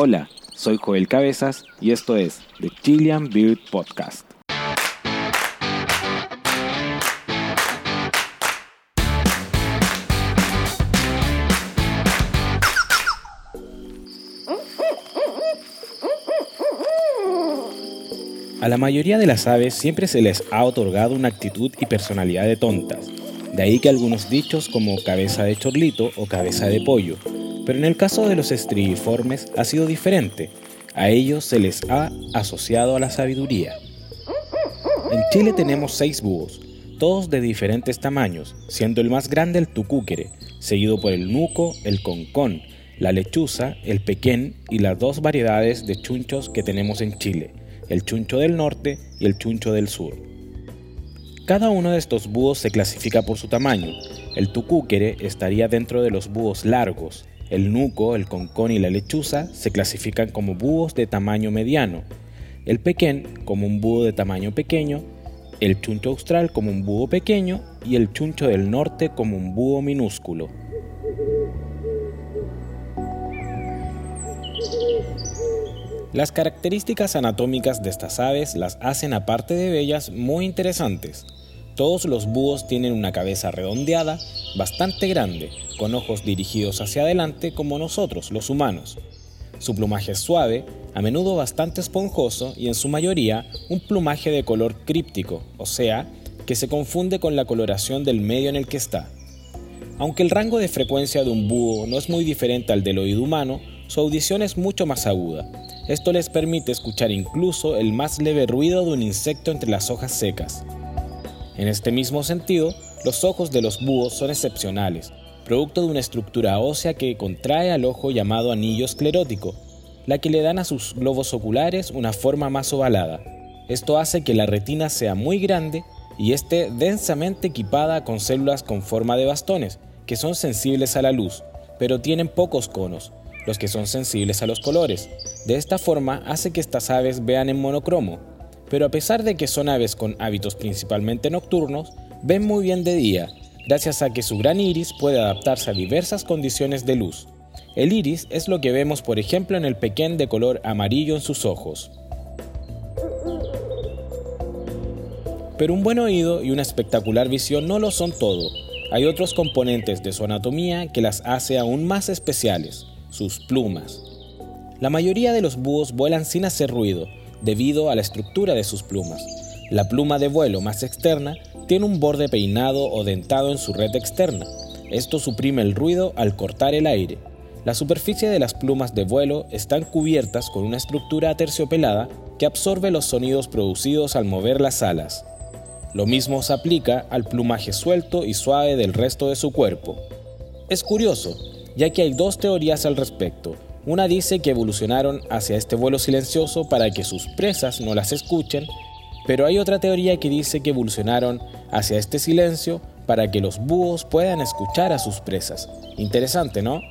Hola, soy Joel Cabezas y esto es The Chilean Beard Podcast. A la mayoría de las aves siempre se les ha otorgado una actitud y personalidad de tontas, de ahí que algunos dichos como cabeza de chorlito o cabeza de pollo, pero en el caso de los estrigiformes ha sido diferente, a ellos se les ha asociado a la sabiduría. En Chile tenemos seis búhos, todos de diferentes tamaños, siendo el más grande el tucúquere, seguido por el nuco, el concón, la lechuza, el pequén y las dos variedades de chunchos que tenemos en Chile, el chuncho del norte y el chuncho del sur. Cada uno de estos búhos se clasifica por su tamaño. El tucúquere estaría dentro de los búhos largos. El nuco, el concón y la lechuza se clasifican como búhos de tamaño mediano. El pequén como un búho de tamaño pequeño. El chuncho austral como un búho pequeño y el chuncho del norte como un búho minúsculo. Las características anatómicas de estas aves las hacen aparte de bellas muy interesantes. Todos los búhos tienen una cabeza redondeada, bastante grande, con ojos dirigidos hacia adelante como nosotros, los humanos. Su plumaje es suave, a menudo bastante esponjoso y en su mayoría un plumaje de color críptico, o sea, que se confunde con la coloración del medio en el que está. Aunque el rango de frecuencia de un búho no es muy diferente al del oído humano, su audición es mucho más aguda, esto les permite escuchar incluso el más leve ruido de un insecto entre las hojas secas. En este mismo sentido, los ojos de los búhos son excepcionales, producto de una estructura ósea que contrae al ojo llamado anillo esclerótico, la que le dan a sus globos oculares una forma más ovalada. Esto hace que la retina sea muy grande y esté densamente equipada con células con forma de bastones, que son sensibles a la luz, pero tienen pocos conos, los que son sensibles a los colores. De esta forma hace que estas aves vean en monocromo, pero a pesar de que son aves con hábitos principalmente nocturnos, ven muy bien de día, gracias a que su gran iris puede adaptarse a diversas condiciones de luz. El iris es lo que vemos por ejemplo en el pequeño de color amarillo en sus ojos. Pero un buen oído y una espectacular visión no lo son todo. Hay otros componentes de su anatomía que las hace aún más especiales sus plumas. La mayoría de los búhos vuelan sin hacer ruido, debido a la estructura de sus plumas. La pluma de vuelo más externa tiene un borde peinado o dentado en su red externa. Esto suprime el ruido al cortar el aire. La superficie de las plumas de vuelo están cubiertas con una estructura aterciopelada que absorbe los sonidos producidos al mover las alas. Lo mismo se aplica al plumaje suelto y suave del resto de su cuerpo. Es curioso, ya que hay dos teorías al respecto. Una dice que evolucionaron hacia este vuelo silencioso para que sus presas no las escuchen, pero hay otra teoría que dice que evolucionaron hacia este silencio para que los búhos puedan escuchar a sus presas. Interesante, ¿no?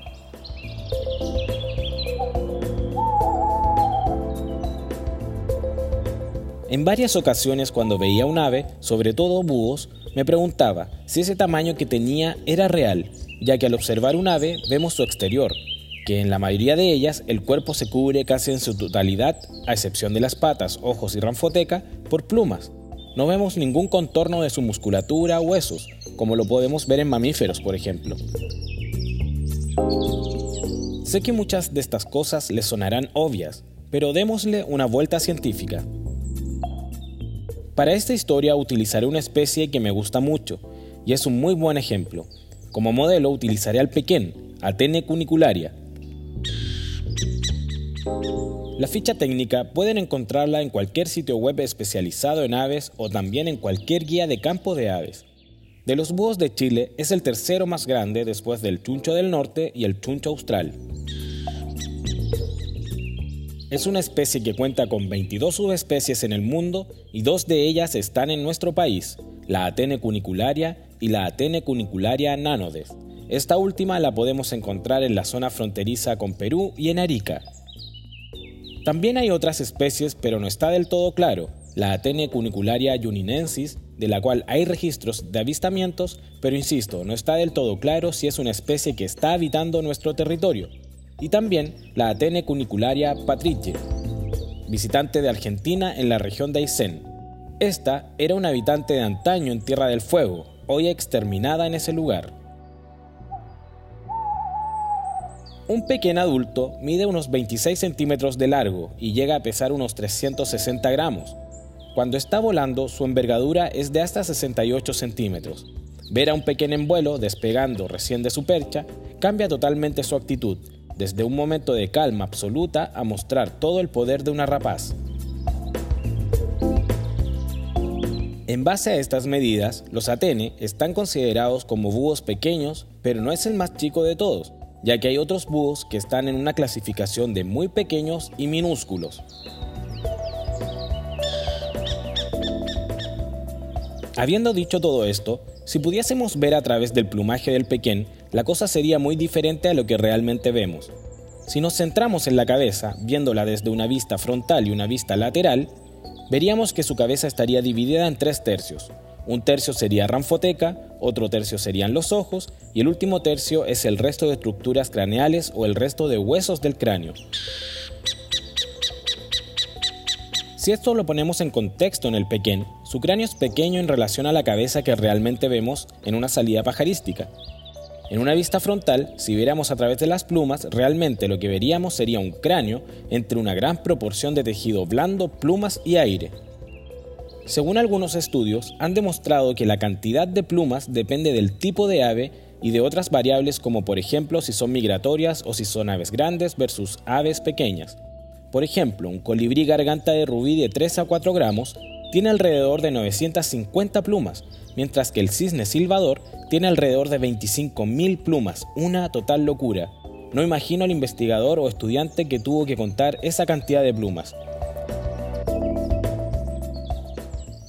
En varias ocasiones cuando veía un ave, sobre todo búhos, me preguntaba si ese tamaño que tenía era real ya que al observar un ave vemos su exterior, que en la mayoría de ellas el cuerpo se cubre casi en su totalidad, a excepción de las patas, ojos y ranfoteca, por plumas. No vemos ningún contorno de su musculatura o huesos, como lo podemos ver en mamíferos, por ejemplo. Sé que muchas de estas cosas les sonarán obvias, pero démosle una vuelta científica. Para esta historia utilizaré una especie que me gusta mucho, y es un muy buen ejemplo, como modelo utilizaré al pequén, Atene cunicularia. La ficha técnica pueden encontrarla en cualquier sitio web especializado en aves o también en cualquier guía de campo de aves. De los búhos de Chile es el tercero más grande después del chuncho del norte y el chuncho austral. Es una especie que cuenta con 22 subespecies en el mundo y dos de ellas están en nuestro país, la Atene cunicularia y la Atene cunicularia nanodes. Esta última la podemos encontrar en la zona fronteriza con Perú y en Arica. También hay otras especies, pero no está del todo claro. La Atene cunicularia juninensis, de la cual hay registros de avistamientos, pero insisto, no está del todo claro si es una especie que está habitando nuestro territorio. y también la Atene cunicularia patriche, visitante de Argentina en la región de Aysén. Esta era una habitante de antaño en Tierra del Fuego, hoy exterminada en ese lugar. Un pequeño adulto mide unos 26 centímetros de largo y llega a pesar unos 360 gramos. Cuando está volando, su envergadura es de hasta 68 centímetros. Ver a un pequeño en vuelo despegando recién de su percha cambia totalmente su actitud, desde un momento de calma absoluta a mostrar todo el poder de una rapaz. En base a estas medidas, los Atene están considerados como búhos pequeños, pero no es el más chico de todos, ya que hay otros búhos que están en una clasificación de muy pequeños y minúsculos. Habiendo dicho todo esto, si pudiésemos ver a través del plumaje del pequeño, la cosa sería muy diferente a lo que realmente vemos. Si nos centramos en la cabeza, viéndola desde una vista frontal y una vista lateral, veríamos que su cabeza estaría dividida en tres tercios. Un tercio sería ranfoteca, otro tercio serían los ojos y el último tercio es el resto de estructuras craneales o el resto de huesos del cráneo. Si esto lo ponemos en contexto en el pequeño, su cráneo es pequeño en relación a la cabeza que realmente vemos en una salida pajarística. En una vista frontal, si viéramos a través de las plumas, realmente lo que veríamos sería un cráneo entre una gran proporción de tejido blando, plumas y aire. Según algunos estudios, han demostrado que la cantidad de plumas depende del tipo de ave y de otras variables como por ejemplo si son migratorias o si son aves grandes versus aves pequeñas. Por ejemplo, un colibrí garganta de rubí de 3 a 4 gramos tiene alrededor de 950 plumas, mientras que el cisne silbador tiene alrededor de 25.000 plumas, una total locura. No imagino al investigador o estudiante que tuvo que contar esa cantidad de plumas.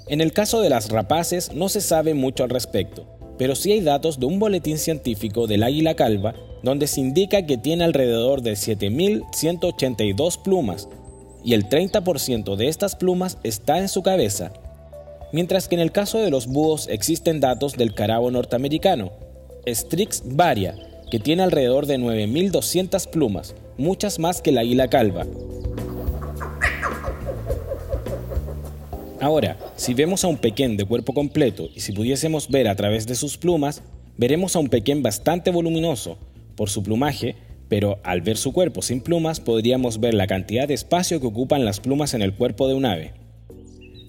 En el caso de las rapaces no se sabe mucho al respecto, pero sí hay datos de un boletín científico del águila calva donde se indica que tiene alrededor de 7.182 plumas y el 30% de estas plumas está en su cabeza, mientras que en el caso de los búhos existen datos del carabo norteamericano, Strix varia, que tiene alrededor de 9.200 plumas, muchas más que la águila calva. Ahora, si vemos a un pequeño de cuerpo completo y si pudiésemos ver a través de sus plumas, veremos a un pequeño bastante voluminoso por su plumaje, pero al ver su cuerpo sin plumas podríamos ver la cantidad de espacio que ocupan las plumas en el cuerpo de un ave.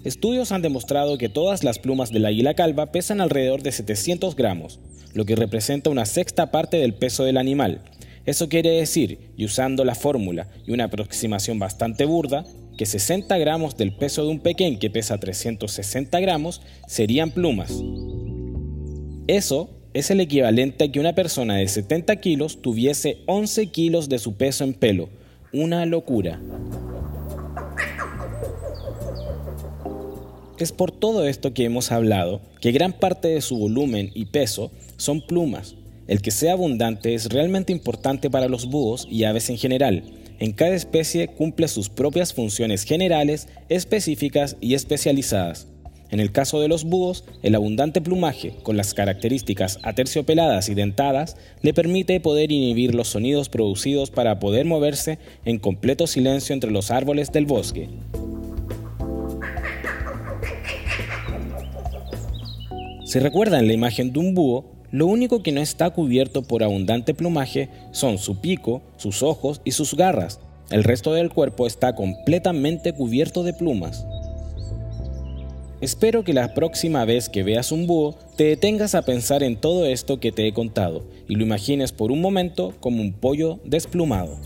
Estudios han demostrado que todas las plumas del águila calva pesan alrededor de 700 gramos, lo que representa una sexta parte del peso del animal. Eso quiere decir, y usando la fórmula y una aproximación bastante burda, que 60 gramos del peso de un pequeño que pesa 360 gramos serían plumas. Eso es el equivalente a que una persona de 70 kilos tuviese 11 kilos de su peso en pelo. Una locura. Es por todo esto que hemos hablado que gran parte de su volumen y peso son plumas. El que sea abundante es realmente importante para los búhos y aves en general, en cada especie cumple sus propias funciones generales, específicas y especializadas. En el caso de los búhos, el abundante plumaje, con las características aterciopeladas y dentadas, le permite poder inhibir los sonidos producidos para poder moverse en completo silencio entre los árboles del bosque. Si recuerdan la imagen de un búho, lo único que no está cubierto por abundante plumaje son su pico, sus ojos y sus garras. El resto del cuerpo está completamente cubierto de plumas. Espero que la próxima vez que veas un búho te detengas a pensar en todo esto que te he contado y lo imagines por un momento como un pollo desplumado.